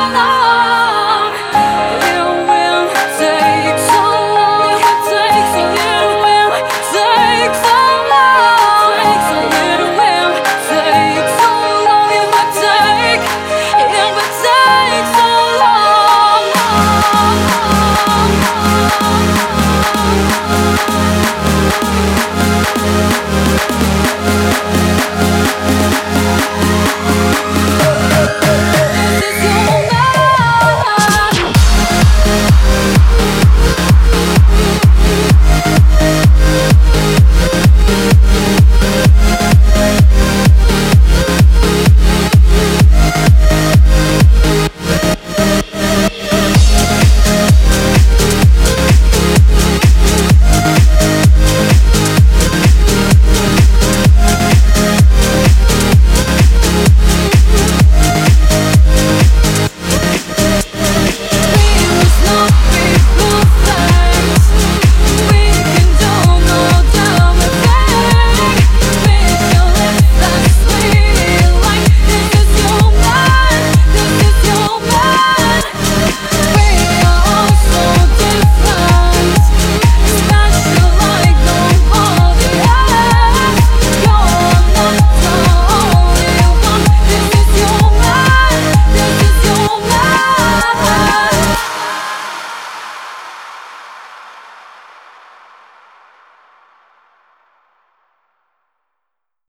Oh no.